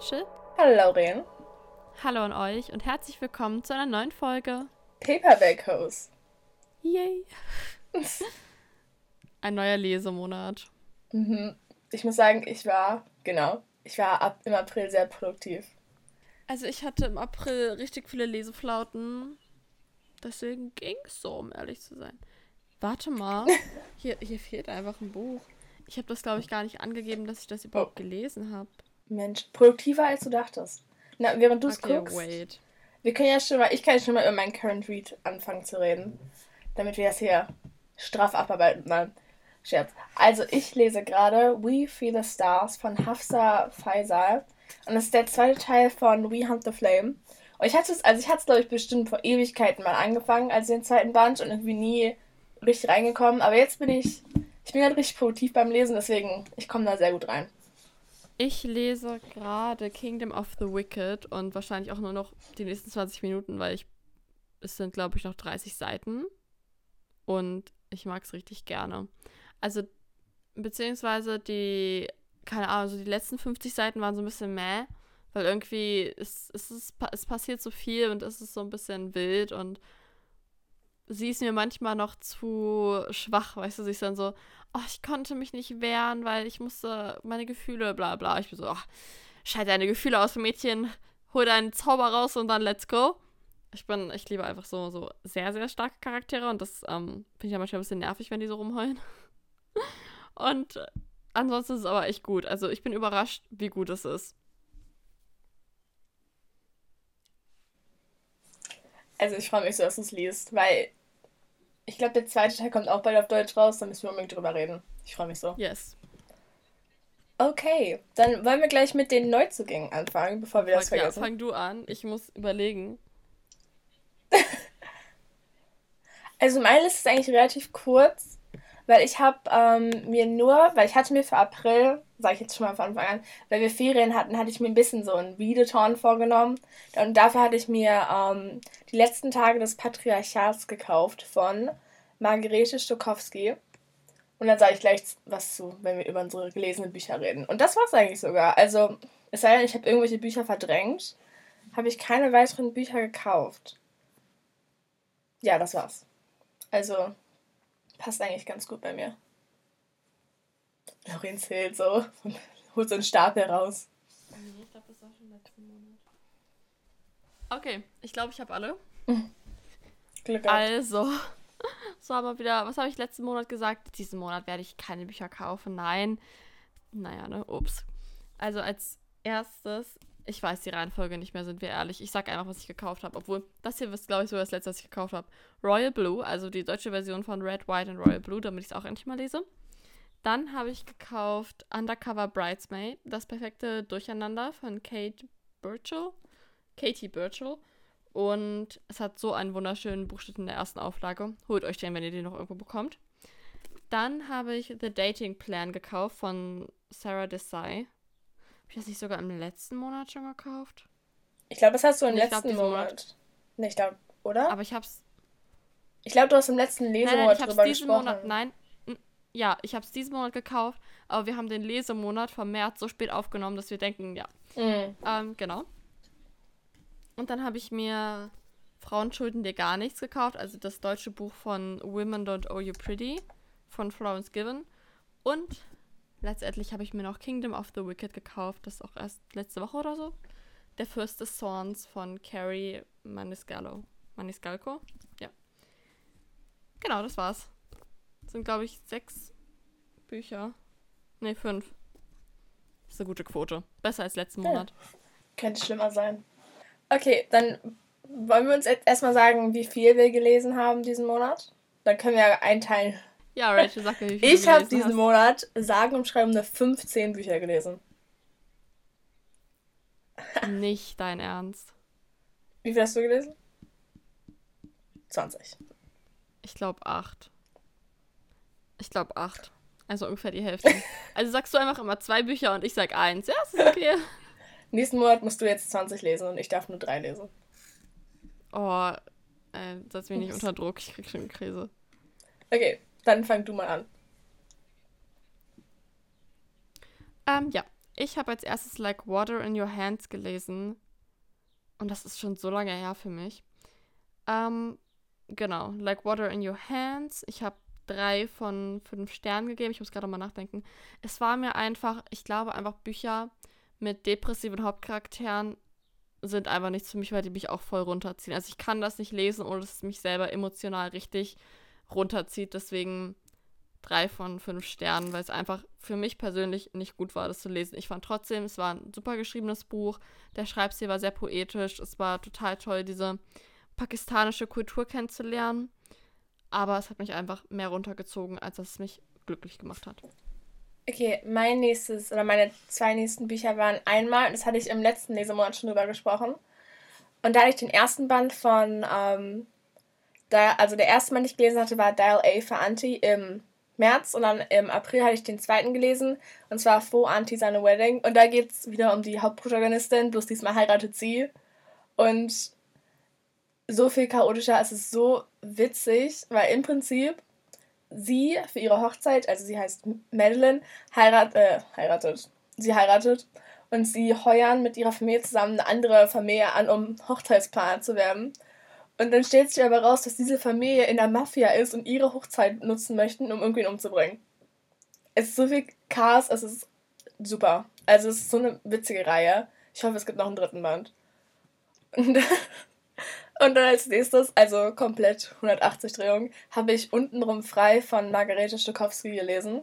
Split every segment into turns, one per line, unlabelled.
Hallo Rachel.
Hallo Lauren.
Hallo an euch und herzlich willkommen zu einer neuen Folge.
Paperback Hose.
Yay. Ein neuer Lesemonat.
Mhm. Ich muss sagen, ich war, genau, ich war ab im April sehr produktiv.
Also ich hatte im April richtig viele Leseflauten. Deswegen ging es so, um ehrlich zu sein. Warte mal. Hier, hier fehlt einfach ein Buch. Ich habe das, glaube ich, gar nicht angegeben, dass ich das überhaupt
Oh.
gelesen habe.
Mensch, produktiver als du dachtest. Na, während du es
Okay,
guckst,
wait.
wir können ja schon mal, ich kann ja schon mal über meinen Current Read anfangen zu reden, damit wir das hier straff abarbeiten. Nein, Scherz. Also ich lese gerade We Feel the Stars von Hafsa Faisal und das ist der zweite Teil von We Hunt the Flame. Und ich hatte es, also ich hatte es glaube ich bestimmt vor Ewigkeiten mal angefangen, als den zweiten Band und irgendwie nie richtig reingekommen. Aber jetzt bin ich, ich bin gerade richtig produktiv beim Lesen, deswegen ich komme da sehr gut rein.
Ich lese gerade Kingdom of the Wicked und wahrscheinlich auch nur noch die nächsten 20 Minuten, weil ich es sind, glaube ich, noch 30 Seiten. Und ich mag es richtig gerne. Also, beziehungsweise die, keine Ahnung, so die letzten 50 Seiten waren so ein bisschen meh, weil irgendwie es, ist, es passiert so viel und es ist so ein bisschen wild und sie ist mir manchmal noch zu schwach, weißt du, sie ist dann so, oh, ich konnte mich nicht wehren, weil ich musste meine Gefühle, bla bla. Ich bin so, ach, schalt deine Gefühle aus, Mädchen, hol deinen Zauber raus und dann let's go. Ich bin, ich liebe einfach so, so sehr, sehr starke Charaktere und das ähm, finde ich ja manchmal ein bisschen nervig, wenn die so rumheulen. Und ansonsten ist es aber echt gut. Also ich bin überrascht, wie gut es ist.
Also ich freue mich so, dass du es liest, weil ich glaube, der zweite Teil kommt auch bald auf Deutsch raus, da müssen wir unbedingt drüber reden. Ich freue mich so.
Yes.
Okay, dann wollen wir gleich mit den Neuzugängen anfangen, bevor wir das
ja,
vergessen.
fang du an. Ich muss überlegen.
Also meine Liste ist eigentlich relativ kurz, weil ich habe ähm, mir nur, weil ich hatte mir für April, sage ich jetzt schon mal von Anfang an, weil wir Ferien hatten, hatte ich mir ein bisschen so ein Readathon vorgenommen. Und dafür hatte ich mir ähm, die letzten Tage des Patriarchats gekauft von Margarete Stokowski. Und dann sage ich gleich was zu, wenn wir über unsere gelesenen Bücher reden. Und das war's eigentlich sogar. Also, es sei denn, ich habe irgendwelche Bücher verdrängt, habe ich keine weiteren Bücher gekauft. Ja, das war's. Also, passt eigentlich ganz gut bei mir. Lauren zählt so, holt so einen Stapel raus.
Nee, ich glaube, das war schon letzten Monat. Okay, ich glaube, ich habe alle.
Glück gehabt.
Also, so aber wieder, was habe ich letzten Monat gesagt? Diesen Monat werde ich keine Bücher kaufen. Nein. Naja, ne, ups. Also als erstes, ich weiß die Reihenfolge nicht mehr, sind wir ehrlich. Ich sag einfach, was ich gekauft habe. Obwohl, das hier ist, glaube ich, so das letzte, was ich gekauft habe. Royal Blue, also die deutsche Version von Red, White und Royal Blue, damit ich es auch endlich mal lese. Dann habe ich gekauft Undercover Bridesmaid, das perfekte Durcheinander von Kate Burchell. Katie Burchell. Und es hat so einen wunderschönen Buchstaben in der ersten Auflage. Holt euch den, wenn ihr den noch irgendwo bekommt. Dann habe ich The Dating Plan gekauft von Sarah Desai. Habe ich das nicht sogar im letzten Monat schon gekauft?
Ich glaube, das hast du im
Ich glaub,
letzten
diesen
Monat.
Monat.
Nicht da, oder?
Aber ich habe es.
ich glaube, du hast im letzten Lesemonat
ich
drüber gesprochen.
Monat. Nein. Ja, ich habe es diesen Monat gekauft. Aber wir haben den Lesemonat vom März so spät aufgenommen, dass wir denken, ja.
Mhm.
Ähm, genau. Und dann habe ich mir Frauen schulden dir gar nichts gekauft, also das deutsche Buch von Women Don't Owe You Pretty von Florence Given. Und letztendlich habe ich mir noch Kingdom of the Wicked gekauft, das ist auch erst letzte Woche oder so. Der Fürst des Zorns von Carrie Maniscalco. Maniscalco? Ja. Genau, das war's. Das sind, glaube ich, sechs Bücher. Ne, fünf. Das ist eine gute Quote. Besser als letzten
Ja.
Monat.
Könnte schlimmer sein. Okay, dann wollen wir uns jetzt erstmal sagen, wie viel wir gelesen haben diesen Monat. Dann können wir ja einteilen.
Ja, Rachel, sag mir, wie viel
Ich habe diesen
hast.
Monat sagen und schreiben eine 15 Bücher gelesen.
Nicht dein Ernst.
Wie viel hast du gelesen? 20.
Ich glaube acht. Ich glaube acht. Also ungefähr die Hälfte. Also sagst du einfach immer zwei Bücher und ich sag eins. Ja, ist okay.
Nächsten Monat musst du jetzt 20 lesen und ich darf nur drei lesen.
Oh, äh, setz mich nicht unter Druck. Ich krieg schon eine Krise.
Okay, dann fang du mal an.
Ähm, ja. ich habe als erstes Like Water in Your Hands gelesen. Und das ist schon so lange her für mich. Ähm, genau, Like Water in Your Hands. Ich habe drei von fünf Sternen gegeben. Ich muss gerade mal nachdenken. Es war mir einfach, ich glaube einfach Bücher mit depressiven Hauptcharakteren sind einfach nichts für mich, weil die mich auch voll runterziehen. Also ich kann das nicht lesen, ohne dass es mich selber emotional richtig runterzieht. Deswegen drei von fünf Sternen, weil es einfach für mich persönlich nicht gut war, das zu lesen. Ich fand trotzdem, es war ein super geschriebenes Buch. Der Schreibstil war sehr poetisch. Es war total toll, diese pakistanische Kultur kennenzulernen. Aber es hat mich einfach mehr runtergezogen, als es mich glücklich gemacht hat.
Okay, mein nächstes oder meine zwei nächsten Bücher waren einmal, das hatte ich im letzten Lesemonat schon drüber gesprochen. Und da hatte ich den ersten Band von, ähm, da, also der erste Band, den ich gelesen hatte, war Dial A für Anti im März und dann im April hatte ich den zweiten gelesen und zwar Faux Anti seine Wedding. Und da geht es wieder um die Hauptprotagonistin, bloß diesmal heiratet sie. Und so viel chaotischer, es ist so witzig, weil im Prinzip sie für ihre Hochzeit, also sie heißt Madeline, heirat, äh, heiratet. Sie heiratet und sie heuern mit ihrer Familie zusammen eine andere Familie an, um Hochzeitsplaner zu werden. Und dann stellt sich aber raus, dass diese Familie in der Mafia ist und ihre Hochzeit nutzen möchten, um irgendwen umzubringen. Es ist so viel Chaos, es ist super. Also es ist so eine witzige Reihe. Ich hoffe, es gibt noch einen dritten Band. Und dann als nächstes, also komplett 180 Drehungen, habe ich untenrum frei von Margarete Stokowski gelesen.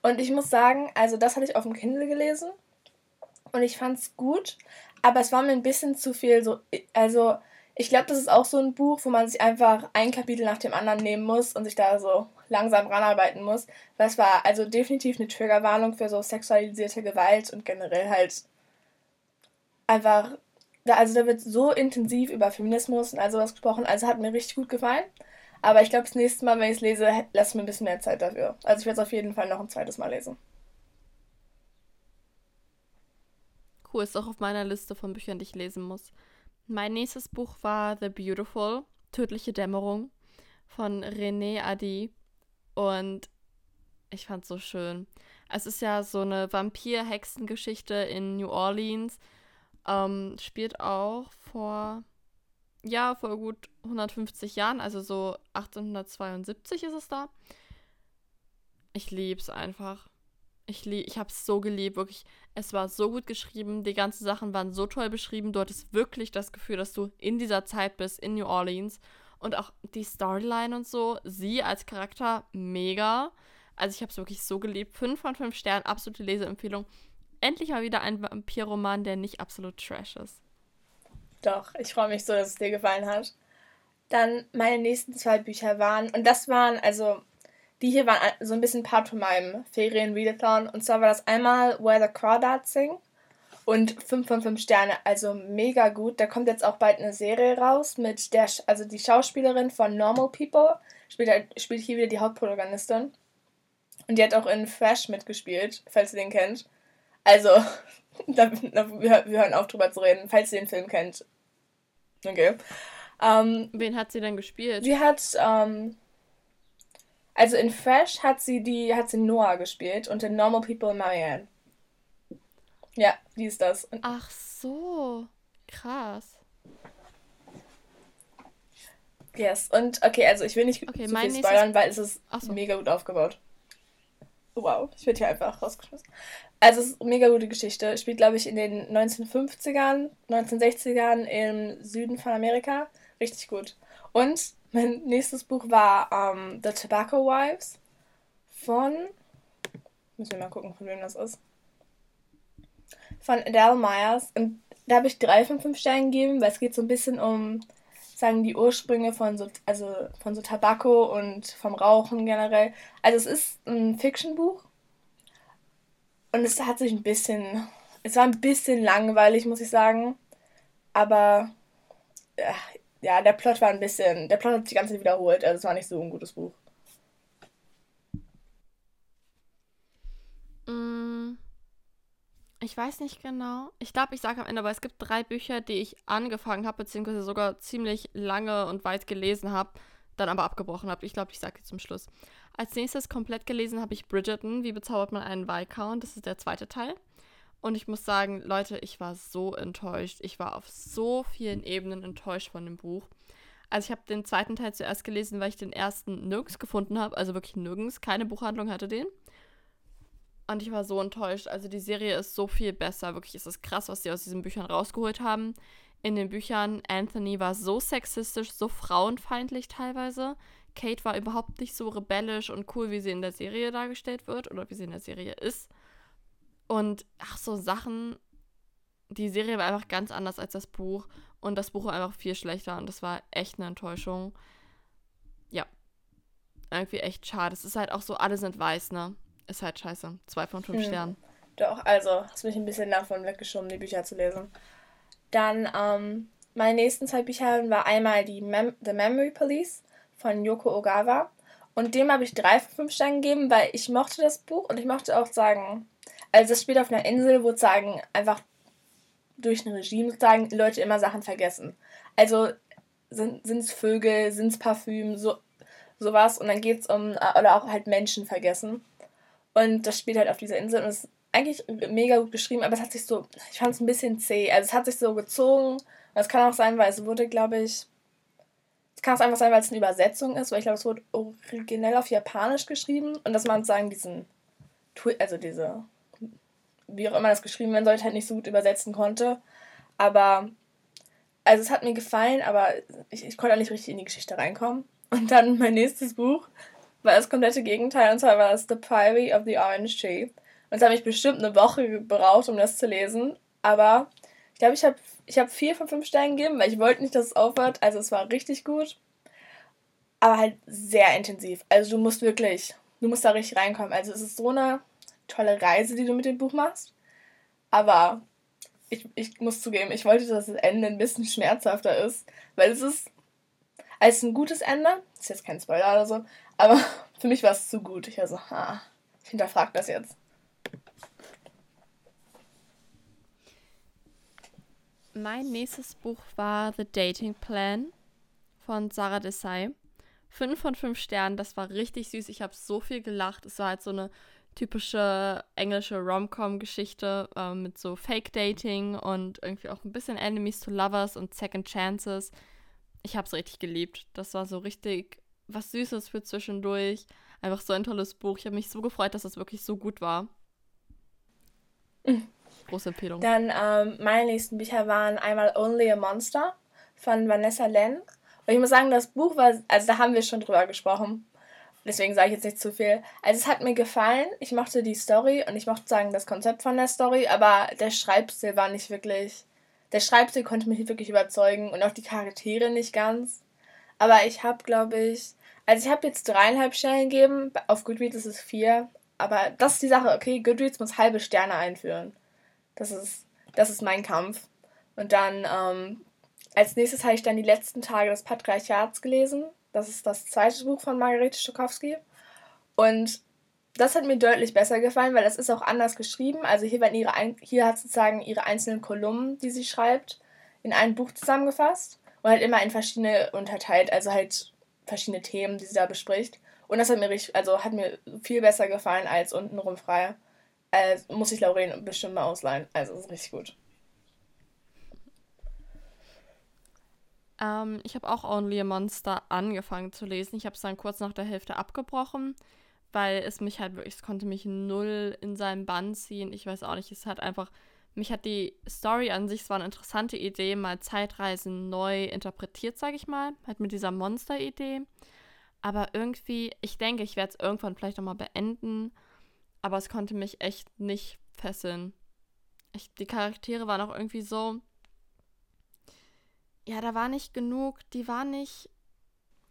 Und ich muss sagen, also das hatte ich auf dem Kindle gelesen und ich fand es gut, aber es war mir ein bisschen zu viel so, also ich glaube, das ist auch so ein Buch, wo man sich einfach ein Kapitel nach dem anderen nehmen muss und sich da so langsam ranarbeiten muss. Weil es war also definitiv eine Triggerwarnung für so sexualisierte Gewalt und generell halt einfach also da wird so intensiv über Feminismus und all sowas gesprochen. Also hat mir richtig gut gefallen. Aber ich glaube, das nächste Mal, wenn ich es lese, lasse mir ein bisschen mehr Zeit dafür. Also ich werde es auf jeden Fall noch ein zweites Mal lesen.
Cool, ist auch auf meiner Liste von Büchern, die ich lesen muss. Mein nächstes Buch war The Beautiful, Tödliche Dämmerung von René Adi. Und ich fand es so schön. Es ist ja so eine Vampir-Hexengeschichte in New Orleans ähm, spielt auch vor, ja, vor gut 150 Jahren, also so 1872 ist es da. Ich liebe es einfach. Ich, ich habe es so geliebt, wirklich. Es war so gut geschrieben, die ganzen Sachen waren so toll beschrieben. Du hattest wirklich das Gefühl, dass du in dieser Zeit bist, in New Orleans. Und auch die Storyline und so, sie als Charakter, mega. Also ich habe es wirklich so geliebt. Fünf von fünf Sternen, absolute Leseempfehlung endlich mal wieder ein Vampirroman, der nicht absolut trash ist.
Doch, ich freue mich so, dass es dir gefallen hat. Dann meine nächsten zwei Bücher waren, und das waren, also, die hier waren so ein bisschen Part von meinem Ferien-Readathon. Und zwar war das einmal Where the Crawdads Sing und 5 von 5 Sterne, also mega gut. Da kommt jetzt auch bald eine Serie raus mit der, also die Schauspielerin von Normal People spielt, halt, spielt hier wieder die Hauptprotagonistin. Und die hat auch in Fresh mitgespielt, falls ihr den kennt. Also, da, da, wir, wir hören auf drüber zu reden, falls ihr den Film kennt. Okay.
Ähm, Wen hat sie denn gespielt?
Sie hat, ähm, also in Fresh hat sie die, hat sie Noah gespielt und in Normal People Marianne. Ja, die ist das. Und
Ach so, krass.
Yes, und okay, also ich will nicht okay, zu viel spoilern, weil es ist so. mega gut aufgebaut. Wow, ich werde hier einfach rausgeschmissen. Also es ist eine mega gute Geschichte. Spielt, glaube ich, in den 1950ern, 1960ern im Süden von Amerika. Richtig gut. Und mein nächstes Buch war um, ähm, The Tobacco Wives von. Müssen wir mal gucken, von wem das ist. Von Adele Myers. Und da habe ich drei von fünf Sternen gegeben, weil es geht so ein bisschen um, sagen die Ursprünge von so, also von so Tabako und vom Rauchen generell. Also es ist ein Fiction-Buch und es hat sich ein bisschen. Es war ein bisschen langweilig, muss ich sagen. Aber. Ja, der Plot war ein bisschen. Der Plot hat sich die ganze Zeit wiederholt. Also es war nicht so ein gutes Buch.
Ich weiß nicht genau. Ich glaube, ich sage am Ende, aber es gibt drei Bücher, die ich angefangen habe, beziehungsweise sogar ziemlich lange und weit gelesen habe, dann aber abgebrochen habe. Ich glaube, ich sage jetzt zum Schluss. Als nächstes komplett gelesen habe ich Bridgerton, wie bezaubert man einen Viscount, das ist der zweite Teil. Und ich muss sagen, Leute, ich war so enttäuscht. Ich war auf so vielen Ebenen enttäuscht von dem Buch. Also ich habe den zweiten Teil zuerst gelesen, weil ich den ersten nirgends gefunden habe. Also wirklich nirgends. Keine Buchhandlung hatte den. Und ich war so enttäuscht. Also die Serie ist so viel besser. Wirklich ist es krass, was sie aus diesen Büchern rausgeholt haben. In den Büchern, Anthony war so sexistisch, so frauenfeindlich teilweise. Kate war überhaupt nicht so rebellisch und cool, wie sie in der Serie dargestellt wird oder wie sie in der Serie ist. Und ach, so Sachen. Die Serie war einfach ganz anders als das Buch. Und das Buch war einfach viel schlechter. Und das war echt eine Enttäuschung. Ja. Irgendwie echt schade. Es ist halt auch so, alle sind weiß, ne? Ist halt scheiße. Zwei von fünf hm. Sternen.
Doch, also, hast mich ein bisschen davon weggeschoben, die Bücher zu lesen. Dann, ähm, meine nächsten zwei Bücher war einmal die Mem The Memory Police von Yoko Ogawa. Und dem habe ich drei von fünf Sternen gegeben, weil ich mochte das Buch und ich mochte auch sagen, also es spielt auf einer Insel, wo sagen einfach durch ein Regime sozusagen Leute immer Sachen vergessen. Also sind es Vögel, sind es Parfüm, so sowas und dann geht es um oder auch halt Menschen vergessen. Und das spielt halt auf dieser Insel und ist eigentlich mega gut geschrieben, aber es hat sich so, ich fand es ein bisschen zäh. Also es hat sich so gezogen. Und es kann auch sein, weil es wurde, glaube ich, es kann auch einfach sein, weil es eine Übersetzung ist, weil ich glaube, es wurde originell auf Japanisch geschrieben und dass man sagen diesen, also diese wie auch immer das geschrieben werden sollte, halt nicht so gut übersetzen konnte. Aber, also es hat mir gefallen, aber ich, ich konnte auch nicht richtig in die Geschichte reinkommen. Und dann mein nächstes Buch war das komplette Gegenteil, und zwar war das The Priory of the Orange Tree. Und es hat mich bestimmt eine Woche gebraucht, um das zu lesen. Aber ich glaube, ich habe ich hab vier von fünf Sternen gegeben, weil ich wollte nicht, dass es aufhört. Also es war richtig gut. Aber halt sehr intensiv. Also du musst wirklich, du musst da richtig reinkommen. Also es ist so eine tolle Reise, die du mit dem Buch machst. Aber ich, ich muss zugeben, ich wollte, dass das Ende ein bisschen schmerzhafter ist, weil es ist als ein gutes Ende, ist jetzt kein Spoiler oder so, aber für mich war es zu gut. Ich war so, ha, ich hinterfrage das jetzt.
Mein nächstes Buch war The Dating Plan von Sarah Desai. Fünf von fünf Sternen, das war richtig süß. Ich habe so viel gelacht. Es war halt so eine typische englische Rom-Com-Geschichte äh, mit so Fake-Dating und irgendwie auch ein bisschen Enemies to Lovers und Second Chances. Ich habe es richtig geliebt. Das war so richtig was Süßes für zwischendurch. Einfach so ein tolles Buch. Ich habe mich so gefreut, dass das wirklich so gut war.
Große Empfehlung. Dann ähm, meine nächsten Bücher waren einmal Only a Monster von Vanessa Len. Und ich muss sagen, das Buch war, also da haben wir schon drüber gesprochen. Deswegen sage ich jetzt nicht zu viel. Also es hat mir gefallen. Ich mochte die Story und ich mochte sagen das Konzept von der Story, aber der Schreibstil war nicht wirklich. Der Schreibstil konnte mich nicht wirklich überzeugen und auch die Charaktere nicht ganz. Aber ich habe, glaube ich, also ich habe jetzt dreieinhalb Sterne gegeben. Auf Goodreads ist es vier. Aber das ist die Sache, okay, Goodreads muss halbe Sterne einführen. Das ist, das ist mein Kampf. Und dann, ähm, als nächstes habe ich dann die letzten Tage des Patriarchats gelesen. Das ist das zweite Buch von Margarete Stokowski. Und das hat mir deutlich besser gefallen, weil das ist auch anders geschrieben. Also hier werden ihre hier hat sozusagen ihre einzelnen Kolumnen, die sie schreibt, in ein Buch zusammengefasst und halt immer in verschiedene unterteilt, also halt verschiedene Themen, die sie da bespricht. Und das hat mir richtig, also hat mir viel besser gefallen als untenrum frei. Äh, muss ich Lauren bestimmt mal ausleihen. Also ist richtig gut.
Ähm, ich habe auch Only a Monster angefangen zu lesen. Ich habe es dann kurz nach der Hälfte abgebrochen, weil es mich halt wirklich, es konnte mich null in seinen Bann ziehen. Ich weiß auch nicht, es hat einfach, mich hat die Story an sich, es war eine interessante Idee, mal Zeitreisen neu interpretiert, sage ich mal, halt mit dieser Monster-Idee. Aber irgendwie, ich denke, ich werde es irgendwann vielleicht nochmal beenden, aber es konnte mich echt nicht fesseln. Ich, die Charaktere waren auch irgendwie so, ja, da war nicht genug, die war nicht.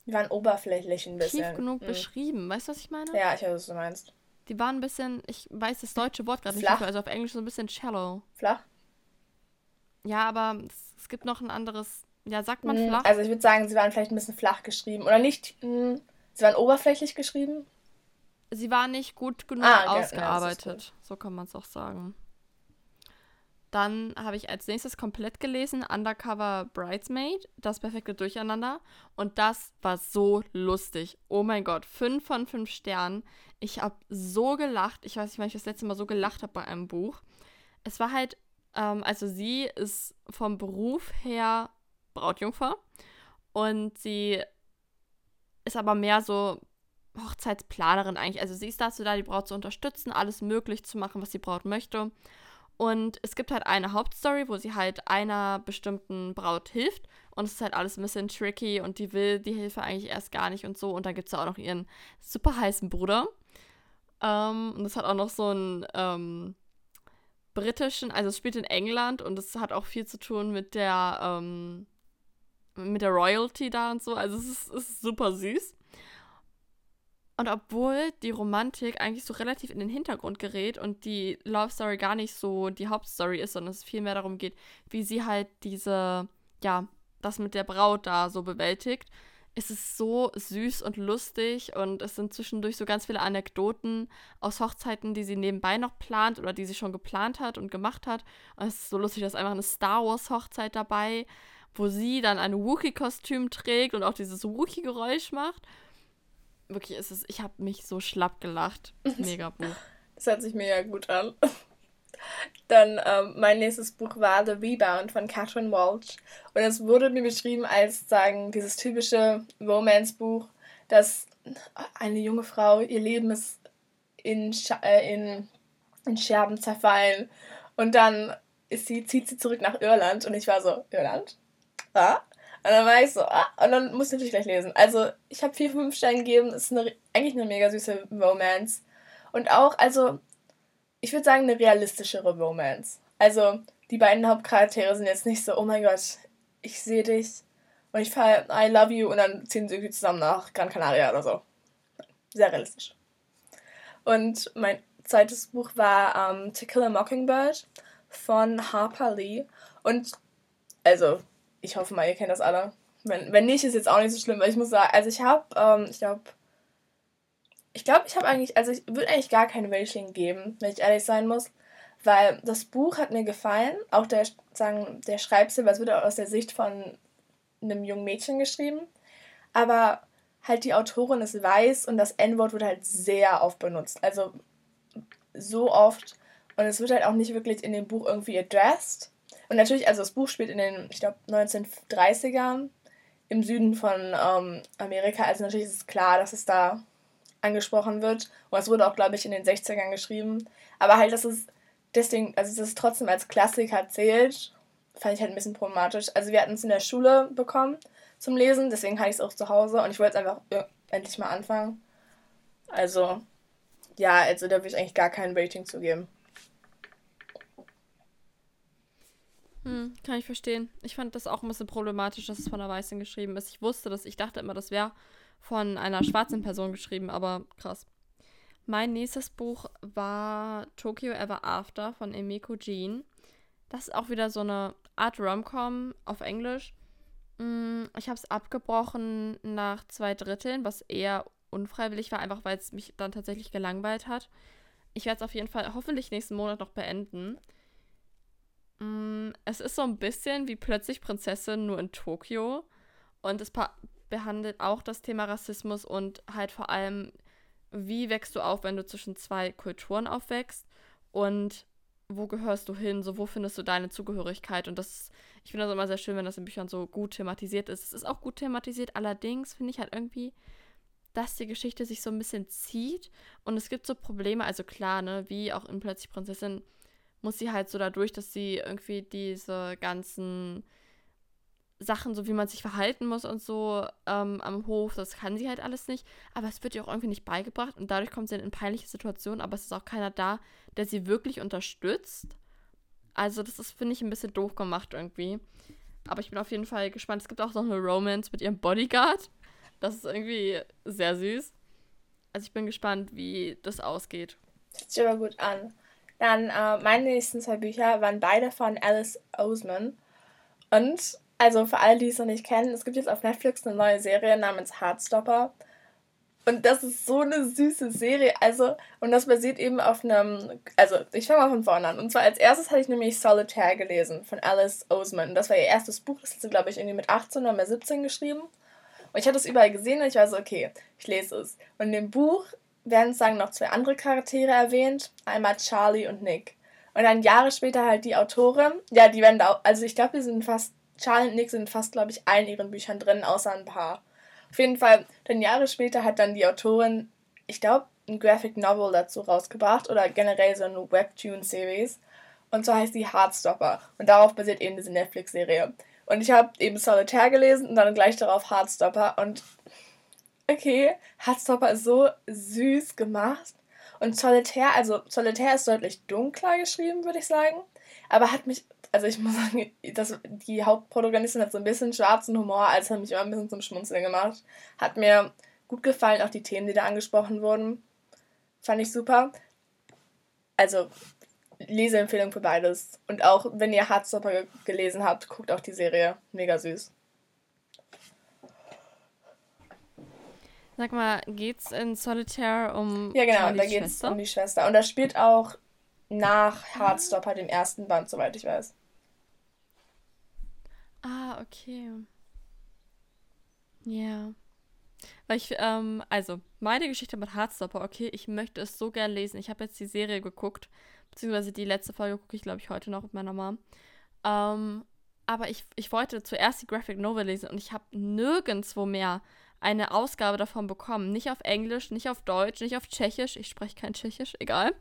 Die waren oberflächlich ein bisschen.
Tief genug mhm. beschrieben. Weißt du, was ich meine?
Ja, ich weiß, was du meinst.
Die waren ein bisschen, ich weiß das deutsche Wort gerade nicht, dafür, also auf Englisch so ein bisschen shallow.
Flach?
Ja, aber es, es gibt noch ein anderes. Ja, sagt man mhm, flach?
Also ich würde sagen, sie waren vielleicht ein bisschen flach geschrieben. Oder nicht. Mh, hm, sie waren oberflächlich geschrieben.
Sie war nicht gut genug ah, ausgearbeitet. Ja, so kann man es auch sagen. Dann habe ich als nächstes komplett gelesen Undercover Bridesmaid, das perfekte Durcheinander. Und das war so lustig. Oh mein Gott, fünf von fünf Sternen. Ich habe so gelacht. Ich weiß nicht, wann ich das letzte Mal so gelacht habe bei einem Buch. es war halt, ähm, also sie ist vom Beruf her Brautjungfer und sie ist aber mehr so Hochzeitsplanerin eigentlich. Also sie ist dazu da, die Braut zu unterstützen, alles möglich zu machen, was die Braut möchte. Und es gibt halt eine Hauptstory, wo sie halt einer bestimmten Braut hilft. Und es ist halt alles ein bisschen tricky und die will die Hilfe eigentlich erst gar nicht und so. Und dann gibt es auch noch ihren super heißen Bruder. Ähm, und das hat auch noch so einen ähm, britischen, also es spielt in England und es hat auch viel zu tun mit der, ähm, mit der Royalty da und so. Also es ist, es ist super süß. Und obwohl die Romantik eigentlich so relativ in den Hintergrund gerät und die Love Story gar nicht so die Hauptstory ist, sondern es viel mehr darum geht, wie sie halt diese, ja, das mit der Braut da so bewältigt, ist es so süß und lustig und es sind zwischendurch so ganz viele Anekdoten aus Hochzeiten, die sie nebenbei noch plant oder die sie schon geplant hat und gemacht hat. Und es ist so lustig, dass einfach eine Star Wars Hochzeit dabei, wo sie dann ein Wookie-Kostüm trägt und auch dieses Wookie-Geräusch macht wirklich ist es, ich habe mich so schlapp gelacht. Mega Buch.
Das hört sich mega gut an. Dann ähm, mein nächstes Buch war The Rebound von Catherine Walsh. Und es wurde mir beschrieben als sagen, dieses typische Romance-Buch, dass eine junge Frau, ihr Leben ist in, äh, in, in Scherben zerfallen. Und dann ist sie, zieht sie zurück nach Irland. Und ich war so, Irland? Ja? Und dann war ich so, ah, und dann muss ich natürlich gleich lesen. Also, ich habe vier, fünf Sterne gegeben. Es ist eine, eigentlich eine mega süße Romance. Und auch, also, ich würde sagen, eine realistischere Romance. Also, die beiden Hauptcharaktere sind jetzt nicht so, oh mein Gott, ich sehe dich und ich fahre I love you und dann ziehen sie irgendwie zusammen nach Gran Canaria oder so. Sehr realistisch. Und mein zweites Buch war ähm, To Kill a Mockingbird von Harper Lee. Und also ich hoffe mal, ihr kennt das alle. Wenn, wenn nicht, ist jetzt auch nicht so schlimm, weil ich muss sagen, also ich habe, ähm, ich glaube, ich glaube, ich habe eigentlich, also ich würde eigentlich gar kein Rating geben, wenn ich ehrlich sein muss, weil das Buch hat mir gefallen, auch der, sagen, der Schreibstil, weil es wird auch aus der Sicht von einem jungen Mädchen geschrieben, aber halt die Autorin ist weiß und das N-Wort wird halt sehr oft benutzt, also so oft. Und es wird halt auch nicht wirklich in dem Buch irgendwie addressed und natürlich, also das Buch spielt in den, ich glaube, 1930ern im Süden von ähm, Amerika. Also natürlich ist es klar, dass es da angesprochen wird. Und es wurde auch, glaube ich, in den 60ern geschrieben. Aber halt, dass es deswegen, also dass es trotzdem als Klassiker zählt, fand ich halt ein bisschen problematisch. Also wir hatten es in der Schule bekommen zum Lesen, deswegen hatte ich es auch zu Hause und ich wollte es einfach endlich mal anfangen. Also, ja, also da würde ich eigentlich gar kein Rating zu geben.
Hm, kann ich verstehen. Ich fand das auch ein bisschen problematisch, dass es von einer Weißen geschrieben ist. Ich wusste das, ich dachte immer, das wäre von einer schwarzen Person geschrieben, aber krass. Mein nächstes Buch war Tokyo Ever After von Emiko Jean. Das ist auch wieder so eine Art Rom-Com auf Englisch. Hm, ich habe es abgebrochen nach zwei Dritteln, was eher unfreiwillig war, einfach weil es mich dann tatsächlich gelangweilt hat. Ich werde es auf jeden Fall hoffentlich nächsten Monat noch beenden. Mm, es ist so ein bisschen wie plötzlich Prinzessin nur in Tokio. Und es behandelt auch das Thema Rassismus und halt vor allem, wie wächst du auf, wenn du zwischen zwei Kulturen aufwächst und wo gehörst du hin, so wo findest du deine Zugehörigkeit und das, ich finde das immer sehr schön, wenn das in Büchern so gut thematisiert ist. Es ist auch gut thematisiert, allerdings finde ich halt irgendwie, dass die Geschichte sich so ein bisschen zieht und es gibt so Probleme, also klar, ne, wie auch in Plötzlich Prinzessin muss sie halt so dadurch, dass sie irgendwie diese ganzen Sachen, so wie man sich verhalten muss und so ähm, am Hof, das kann sie halt alles nicht. Aber es wird ihr auch irgendwie nicht beigebracht und dadurch kommt sie in peinliche Situationen, aber es ist auch keiner da, der sie wirklich unterstützt. Also, das ist, finde ich, ein bisschen doof gemacht irgendwie. Aber ich bin auf jeden Fall gespannt. Es gibt auch noch eine Romance mit ihrem Bodyguard. Das ist irgendwie sehr süß. Also, ich bin gespannt, wie das ausgeht.
Sieht sich aber gut an. Dann äh, meine nächsten zwei Bücher waren beide von Alice Oseman. Und, also für alle, die es noch nicht kennen, es gibt jetzt auf Netflix eine neue Serie namens Heartstopper. Und das ist so eine süße Serie. Also, und das basiert eben auf einem. Also, ich fange mal von vorne an. Und zwar als erstes hatte ich nämlich Solitaire gelesen von Alice Oseman. Und das war ihr erstes Buch. Das hat sie, glaube ich, irgendwie mit 18 oder 17 geschrieben. Und ich hatte es überall gesehen und ich war so, okay, ich lese es. Und in dem Buch werden sagen noch zwei andere Charaktere erwähnt, einmal Charlie und Nick. Und dann Jahre später halt die Autorin, ja, die werden da auch, also ich glaube, die sind fast, Charlie und Nick sind fast, glaube ich, allen ihren Büchern drin, außer ein paar. Auf jeden Fall, dann Jahre später hat dann die Autorin, ich glaube, ein Graphic Novel dazu rausgebracht oder generell so eine Webtoon-Series. Und so heißt die Heartstopper. Und darauf basiert eben diese Netflix-Serie. Und ich habe eben Solitaire gelesen und dann gleich darauf Heartstopper. Und okay, Heartstopper ist so süß gemacht. Und Solitaire, also Solitaire ist deutlich dunkler geschrieben, würde ich sagen. Aber hat mich, also ich muss sagen, das, die Hauptprotagonistin hat so ein bisschen schwarzen Humor, als hat mich immer ein bisschen zum Schmunzeln gemacht. Hat mir gut gefallen, auch die Themen, die da angesprochen wurden. Fand ich super. Also, Leseempfehlung für beides. Und auch, wenn ihr Heartstopper gelesen habt, guckt auch die Serie. Mega süß.
Sag mal, geht's in Solitaire um
Ja, genau,
Charlies
da geht's
Schwester?
um die Schwester. Und das spielt auch nach Heartstopper den ersten Band, soweit ich weiß.
Ah, okay. Ja. Weil ich, ähm, also, meine Geschichte mit Heartstopper, okay, ich möchte es so gern lesen. Ich habe jetzt die Serie geguckt, beziehungsweise die letzte Folge gucke ich, glaube ich, heute noch mit meiner Mom. Ähm, aber ich, ich wollte zuerst die Graphic Novel lesen und ich habe nirgendwo mehr eine Ausgabe davon bekommen. Nicht auf Englisch, nicht auf Deutsch, nicht auf Tschechisch. Ich spreche kein Tschechisch, egal.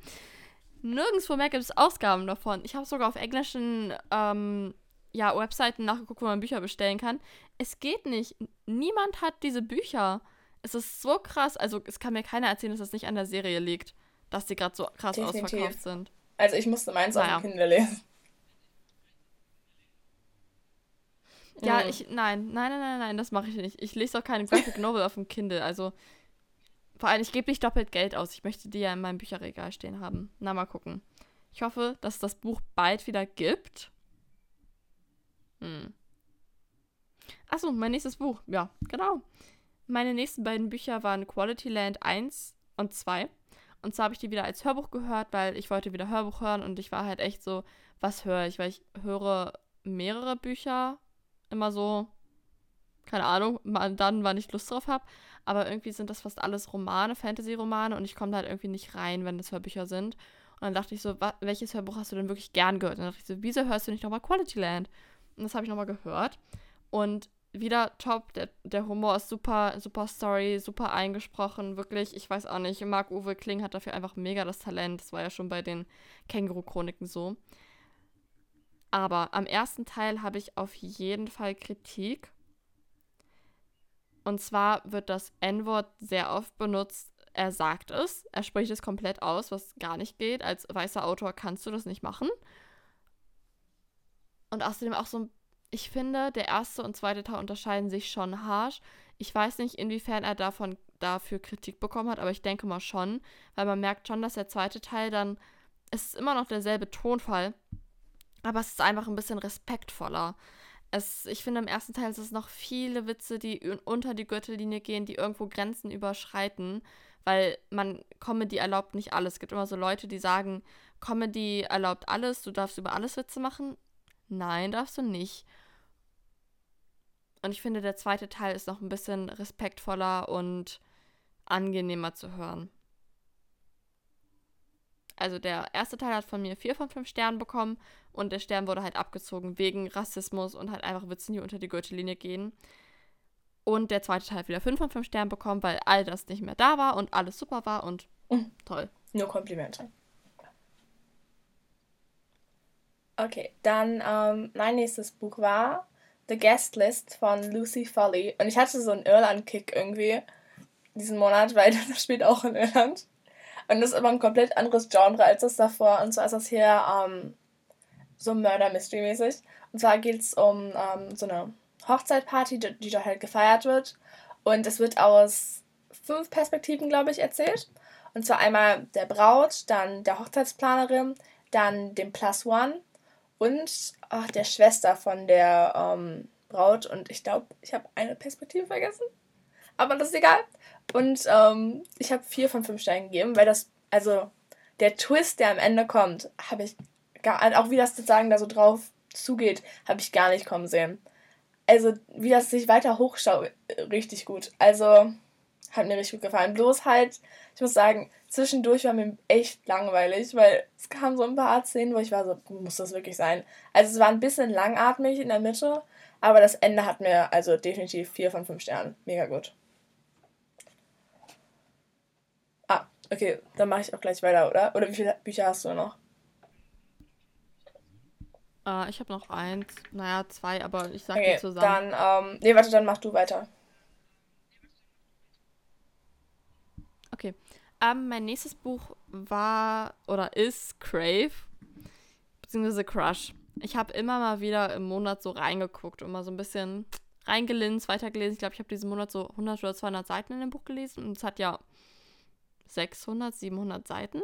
Nirgendwo mehr gibt es Ausgaben davon. Ich habe sogar auf englischen ähm, ja, Webseiten nachgeguckt, wo man Bücher bestellen kann. Es geht nicht. Niemand hat diese Bücher. Es ist so krass. Also, es kann mir keiner erzählen, dass das nicht an der Serie liegt, dass die gerade so krass
Definitiv.
ausverkauft sind.
Also ich musste meins
Naja.
auf dem Kindle lesen.
Ja,
Mhm.
ich, nein, nein, nein, nein, nein, das mache ich nicht. Ich lese auch keine Graphic Novel auf dem Kindle. Also, vor allem, ich gebe nicht doppelt Geld aus. Ich möchte die ja in meinem Bücherregal stehen haben. Na, mal gucken. Ich hoffe, dass es das Buch bald wieder gibt. Hm. Achso, mein nächstes Buch. Ja, genau. Meine nächsten beiden Bücher waren Quality Land 1 und 2. Und zwar habe ich die wieder als Hörbuch gehört, weil ich wollte wieder Hörbuch hören und ich war halt echt so, was höre ich? Weil ich höre mehrere Bücher immer so, keine Ahnung, dann, wann ich Lust drauf habe. Aber irgendwie sind das fast alles Romane, Fantasy-Romane und ich komme da halt irgendwie nicht rein, wenn das Hörbücher sind. Und dann dachte ich so, welches Hörbuch hast du denn wirklich gern gehört? Und dann dachte ich so, wieso hörst du nicht nochmal Quality Land? Und das habe ich nochmal gehört. Und wieder top, der, der Humor ist super, super Story, super eingesprochen, wirklich, ich weiß auch nicht, Marc-Uwe Kling hat dafür einfach mega das Talent, das war ja schon bei den Känguru-Chroniken so. Aber am ersten Teil habe ich auf jeden Fall Kritik. Und zwar wird das N-Wort sehr oft benutzt. Er sagt es, er spricht es komplett aus, was gar nicht geht. Als weißer Autor kannst du das nicht machen. Und außerdem auch so, ein- ich finde, der erste und zweite Teil unterscheiden sich schon harsch. Ich weiß nicht, inwiefern er davon dafür Kritik bekommen hat, aber ich denke mal schon, weil man merkt schon, dass der zweite Teil dann, es ist immer noch derselbe Tonfall, aber es ist einfach ein bisschen respektvoller. Es, ich finde, im ersten Teil ist es noch viele Witze, die un- unter die Gürtellinie gehen, die irgendwo Grenzen überschreiten, weil man, Comedy erlaubt nicht alles. Es gibt immer so Leute, die sagen, Comedy erlaubt alles, du darfst über alles Witze machen. Nein, darfst du nicht. Und ich finde, der zweite Teil ist noch ein bisschen respektvoller und angenehmer zu hören. Also der erste Teil hat von mir vier von fünf Sternen bekommen und der Stern wurde halt abgezogen wegen Rassismus und halt einfach Witzen, die unter die Gürtellinie gehen. Und der zweite Teil hat wieder fünf von fünf Sternen bekommen, weil all das nicht mehr da war und alles super war und
Mhm.
toll.
Nur Komplimente. Okay, dann ähm, mein nächstes Buch war The Guest List von Lucy Foley. Und ich hatte so einen Irland-Kick irgendwie diesen Monat, weil das spielt auch in Irland. Und das ist aber ein komplett anderes Genre als das davor. Und zwar ist das hier ähm, so Murder-Mystery-mäßig. Und zwar geht es um ähm, so eine Hochzeitparty, die, die dort halt gefeiert wird. Und es wird aus fünf Perspektiven, glaube ich, erzählt. Und zwar einmal der Braut, dann der Hochzeitsplanerin, dann dem Plus One und ach, der Schwester von der ähm, Braut. Und ich glaube, ich habe eine Perspektive vergessen. Aber das ist egal. Und ähm, ich habe vier von fünf Sternen gegeben, weil das, also der Twist, der am Ende kommt, habe ich gar, also auch wie das sozusagen da so drauf zugeht, habe ich gar nicht kommen sehen. Also wie das sich weiter hochschaut, richtig gut. Also Hat mir richtig gut gefallen. Bloß halt, ich muss sagen, zwischendurch war mir echt langweilig, weil es kamen so ein paar Szenen, wo ich war so, muss das wirklich sein? Also es war ein bisschen langatmig in der Mitte, aber das Ende hat mir also definitiv 4 von 5 Sternen. Mega gut. Ah, okay, dann mache ich auch gleich weiter, oder? Oder wie viele Bücher hast du noch?
Äh, ich habe noch eins, naja, zwei, aber ich sag okay, die
zusammen. Dann, ähm, nee, warte, dann mach du weiter.
Okay. Ähm, mein nächstes Buch war oder ist Crave, beziehungsweise Crush. Ich habe immer mal wieder im Monat so reingeguckt und mal so ein bisschen reingelinst, weitergelesen. Ich glaube, ich habe diesen Monat so 100 oder 200 Seiten in dem Buch gelesen und es hat ja 600, 700 Seiten.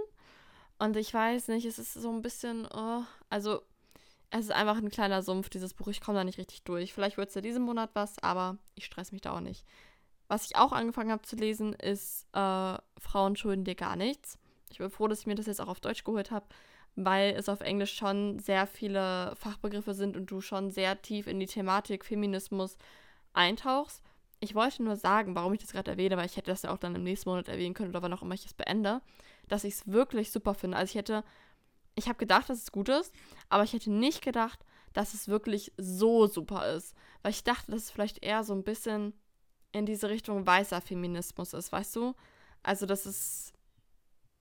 Und ich weiß nicht, es ist so ein bisschen, oh, also es ist einfach ein kleiner Sumpf, dieses Buch. Ich komme da nicht richtig durch. Vielleicht wird es ja diesen Monat was, aber ich stress mich da auch nicht. Was ich auch angefangen habe zu lesen, ist äh, Frauen schulden dir gar nichts. Ich bin froh, dass ich mir das jetzt auch auf Deutsch geholt habe, weil es auf Englisch schon sehr viele Fachbegriffe sind und du schon sehr tief in die Thematik Feminismus eintauchst. Ich wollte nur sagen, warum ich das gerade erwähne, weil ich hätte das ja auch dann im nächsten Monat erwähnen können oder wann auch immer ich es beende, dass ich es wirklich super finde. Also ich hätte ich habe gedacht, dass es gut ist, aber ich hätte nicht gedacht, dass es wirklich so super ist. Weil ich dachte, dass es vielleicht eher so ein bisschen in diese Richtung weißer Feminismus ist, weißt du? Also, das ist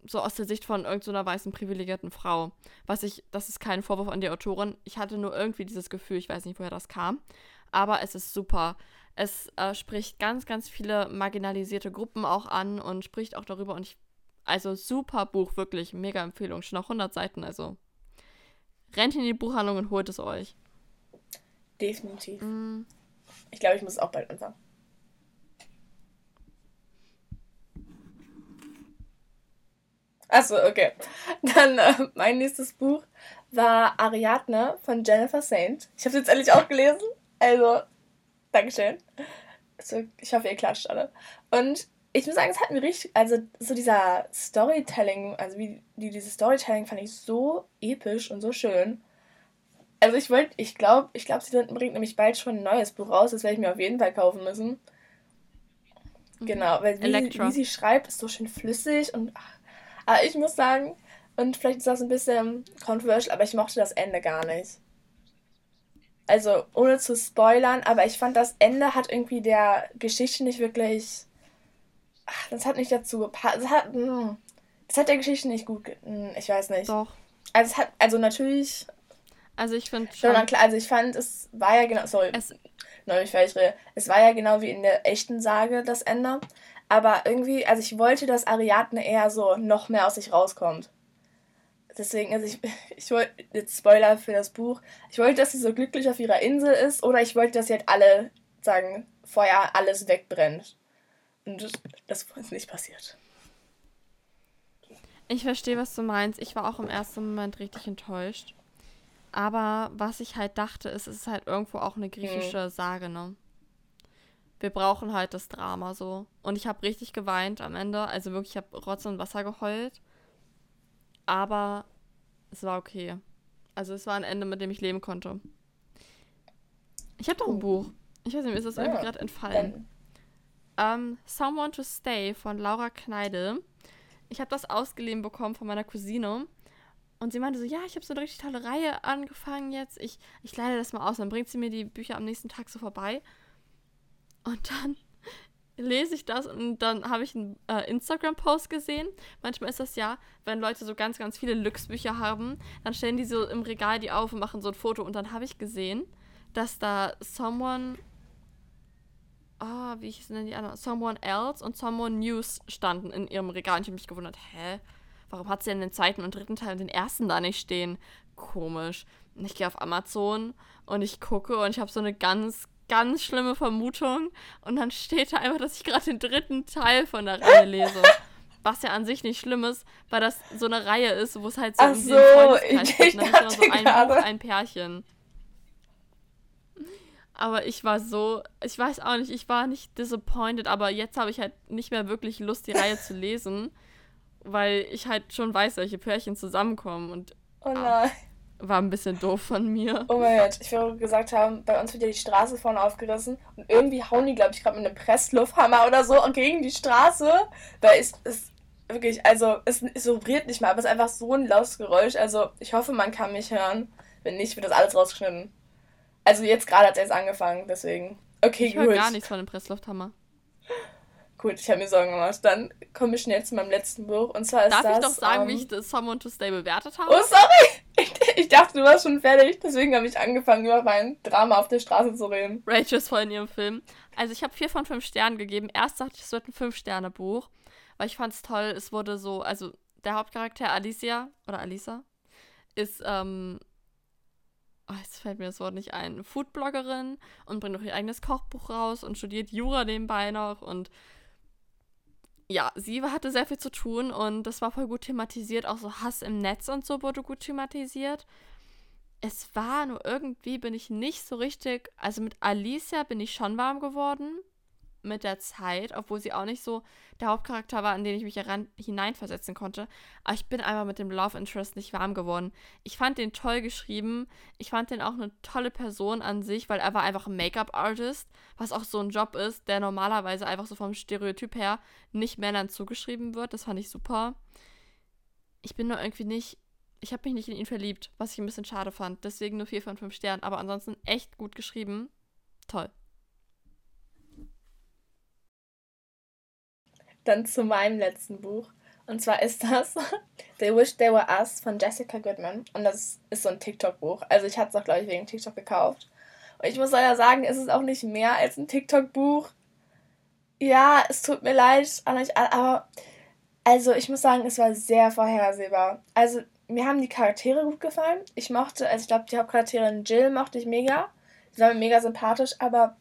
so aus der Sicht von irgendeiner so weißen privilegierten Frau. Was ich, das ist kein Vorwurf an die Autorin. Ich hatte nur irgendwie dieses Gefühl, ich weiß nicht, woher das kam. Aber es ist super. Es äh, spricht ganz, ganz viele marginalisierte Gruppen auch an und spricht auch darüber. Und ich also super Buch, wirklich. Mega Empfehlung. Schon noch 100 Seiten, also. Rennt in die Buchhandlung und holt es euch.
Definitiv. Mm. Ich glaube, ich muss auch bald anfangen. Achso, okay. Dann äh, mein nächstes Buch war Ariadne von Jennifer Saint. Ich habe es jetzt endlich auch gelesen. Also, Dankeschön. Also, ich hoffe, ihr klatscht alle. Und ich muss sagen, es hat mir richtig, also so dieser Storytelling, also wie die, dieses Storytelling fand ich so episch und so schön. Also ich wollte, ich glaube, ich glaube, sie bringt nämlich bald schon ein neues Buch raus, das werde ich mir auf jeden Fall kaufen müssen. Mhm. Genau, weil wie, wie, sie schreibt, ist so schön flüssig und ach, aber ich muss sagen, und vielleicht ist das ein bisschen controversial, aber ich mochte das Ende gar nicht. Also ohne zu spoilern, aber ich fand das Ende hat irgendwie der Geschichte nicht wirklich ach, das hat nicht dazu gepasst. Es hat, hm, es hat der Geschichte nicht gut, hm, ich weiß nicht. Doch. Also es hat, also natürlich. Also ich finde schon. Klar, also ich fand, es war ja genau, sorry, es, neulich fertig rede. Es war ja genau wie in der echten Sage das Ende. Aber irgendwie, also ich wollte, dass Ariadne eher so noch mehr aus sich rauskommt. Deswegen, also ich, ich wollte, jetzt Spoiler für das Buch, ich wollte, dass sie so glücklich auf ihrer Insel ist oder ich wollte, dass sie halt alle, sagen, vorher alles wegbrennt. Und das ist nicht passiert.
Ich verstehe, was du meinst. Ich war auch im ersten Moment richtig enttäuscht. Aber was ich halt dachte, ist, es ist halt irgendwo auch eine griechische mhm. Sage, ne? Wir brauchen halt das Drama so. Und ich habe richtig geweint am Ende. Also wirklich, ich habe Rotz und Wasser geheult. Aber es war okay. Also es war ein Ende, mit dem ich leben konnte. Ich habe doch ein Buch. Ich weiß nicht, mir ist das ja, irgendwie gerade entfallen. Um, ähm, Someone to Stay von Laura Kneidel. Ich habe das ausgeliehen bekommen von meiner Cousine. Und sie meinte so, ja, ich habe so eine richtig tolle Reihe angefangen jetzt. Ich, ich leide das mal aus. Dann bringt sie mir die Bücher am nächsten Tag so vorbei. Und dann lese ich das und dann habe ich einen äh, Instagram-Post gesehen. Manchmal ist das ja, wenn Leute so ganz, ganz viele Lux-Bücher haben, dann stellen die so im Regal die auf und machen so ein Foto. Und dann habe ich gesehen, dass da Someone ah, wie hießen denn die anderen? Someone Else und Someone News standen in ihrem Regal. Und ich habe mich gewundert, hä? Warum hat sie denn den zweiten und dritten Teil und den ersten da nicht stehen? Komisch. Und ich gehe auf Amazon und ich gucke und ich habe so eine ganz, ganz schlimme Vermutung. Und dann steht da einfach, dass ich gerade den dritten Teil von der Reihe lese. Was ja an sich nicht schlimm ist, weil das so eine Reihe ist, wo es halt so Ach so, Freundeskreis geht. Dann ist so ein Buch, ein Pärchen. Aber ich war so, ich weiß auch nicht, ich war nicht disappointed, aber jetzt habe ich halt nicht mehr wirklich Lust, die Reihe zu lesen, weil ich halt schon weiß, welche Pärchen zusammenkommen und.
Oh nein.
War ein bisschen doof von mir.
Oh mein Gott, ich würde gesagt haben, bei uns wird ja die Straße vorne aufgerissen und irgendwie hauen die, glaube ich, gerade mit einem Presslufthammer oder so gegen die Straße. Weil es ist wirklich, also es, es vibriert nicht mal, aber es ist einfach so ein lautes Geräusch. Also ich hoffe, man kann mich hören. Wenn nicht, wird das alles rausgeschnitten. Also jetzt gerade hat es erst angefangen, deswegen. Okay,
ich gut. Ich gar nichts von dem Presslufthammer.
Gut, ich habe mir Sorgen gemacht. Dann komme ich schnell zu meinem letzten Buch. Und zwar ist
Darf
das.
Darf ich doch sagen, um, wie ich das Someone to Stay bewertet habe?
Oh, sorry! Ich, dachte, du warst schon fertig. Deswegen habe ich angefangen, über mein Drama auf der Straße zu reden.
Rachel ist voll in ihrem Film. Also, ich habe vier von fünf Sternen gegeben. Erst dachte ich, es wird ein Fünf-Sterne-Buch. Weil ich fand es toll. Es wurde so. Also, der Hauptcharakter, Alicia, oder Alisa, ist, ähm, oh, jetzt fällt mir das Wort nicht ein, Foodbloggerin und bringt auch ihr eigenes Kochbuch raus und studiert Jura nebenbei noch und ja, sie hatte sehr viel zu tun und das war voll gut thematisiert. Auch so Hass im Netz und so wurde gut thematisiert. Es war nur irgendwie, bin ich nicht so richtig. Also mit Alicia bin ich schon warm geworden mit der Zeit, obwohl sie auch nicht so der Hauptcharakter war, in den ich mich hineinversetzen konnte. Aber ich bin einfach mit dem Love Interest nicht warm geworden. Ich fand den toll geschrieben. Ich fand den auch eine tolle Person an sich, weil er war einfach ein Make-up-Artist, was auch so ein Job ist, der normalerweise einfach so vom Stereotyp her nicht Männern zugeschrieben wird. Das fand ich super. Ich bin nur irgendwie nicht. Ich habe mich nicht in ihn verliebt, was ich ein bisschen schade fand. Deswegen nur 4 von 5 Sternen. Aber ansonsten echt gut geschrieben. Toll.
Dann zu meinem letzten Buch. Und zwar ist das They Wish They Were Us von Jessica Goodman. Und das ist so ein TikTok-Buch. Also ich hatte es auch, glaube ich, wegen TikTok gekauft. Und ich muss leider sagen, es ist auch nicht mehr als ein TikTok-Buch. Ja, es tut mir leid an euch alle, aber also ich muss sagen, es war sehr vorhersehbar. Also mir haben die Charaktere gut gefallen. Ich mochte, also ich glaube, die Hauptcharakterin Jill mochte ich mega. Sie war mir mega sympathisch, aber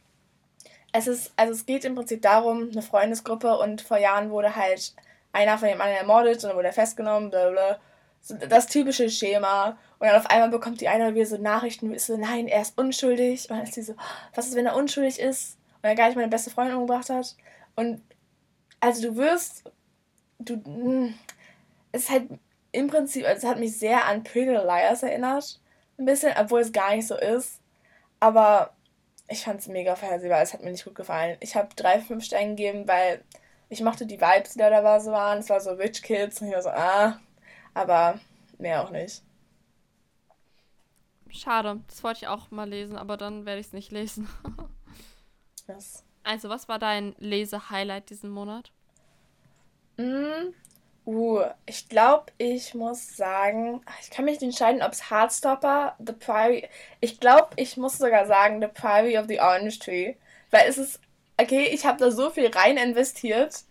es ist, also es geht im Prinzip darum, eine Freundesgruppe und vor Jahren wurde halt einer von dem anderen ermordet und dann wurde er festgenommen, bla bla. So das typische Schema. Und dann auf einmal bekommt die eine wieder so Nachrichten, ist so, nein, er ist unschuldig. Und dann ist sie so, was ist, wenn er unschuldig ist und er gar nicht meine beste Freundin umgebracht hat. Und also du wirst, du, hm, es ist halt im Prinzip, also es hat mich sehr an Pretty Liars erinnert. Ein bisschen, obwohl es gar nicht so ist. Aber ich fand es mega vorhersehbar. Es hat mir nicht gut gefallen. Ich habe drei, fünf Sterne gegeben, weil ich mochte die Vibes, die da, da so waren. Es war so Rich Kids und ich war so, ah, aber mehr auch nicht.
Schade, das wollte ich auch mal lesen, aber dann werde ich es nicht lesen. yes. Also, was war dein Lese-Highlight diesen Monat?
Mm, Uh, ich glaube, ich muss sagen, ich kann mich nicht entscheiden, ob es Heartstopper, The Priory. Ich glaube, ich muss sogar sagen, The Priory of the Orange Tree. Weil es ist, okay, ich habe da so viel rein investiert.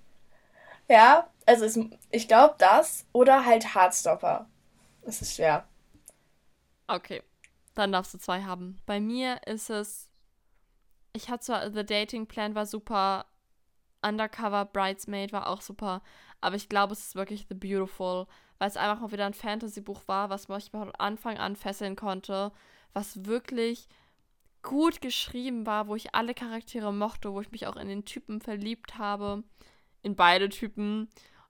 Ja, also es, ich glaube das oder halt Heartstopper. Es ist schwer.
Okay, dann darfst du zwei haben. Bei mir ist es, ich hatte zwar, The Dating Plan war super, Undercover Bridesmaid war auch super. Aber ich glaube, es ist wirklich The Beautiful, weil es einfach mal wieder ein Fantasy-Buch war, was mich von Anfang an fesseln konnte, was wirklich gut geschrieben war, wo ich alle Charaktere mochte, wo ich mich auch in den Typen verliebt habe, in beide Typen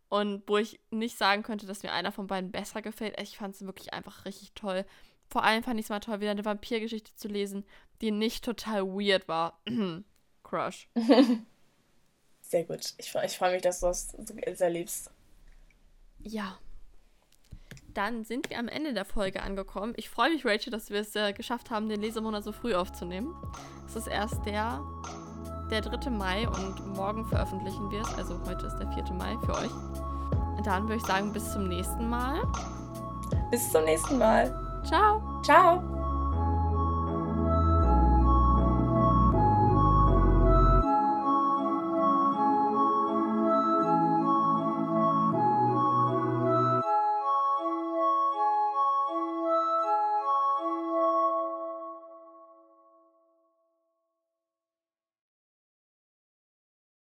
und wo ich nicht sagen könnte, dass mir einer von beiden besser gefällt. Ich fand es wirklich einfach richtig toll. Vor allem fand ich es mal toll, wieder eine Vampirgeschichte zu lesen, die nicht total weird war. Crush.
Sehr gut. Ich, ich freue mich, dass du das sehr liebst.
Ja. Dann sind wir am Ende der Folge angekommen. Ich freue mich, Rachel, dass wir es äh, geschafft haben, den Lesemonat so früh aufzunehmen. Es ist erst der, der 3. Mai und morgen veröffentlichen wir es. Also heute ist der 4. Mai für euch. Und dann würde ich sagen, bis zum nächsten Mal.
Bis zum nächsten Mal.
Ciao.
Ciao.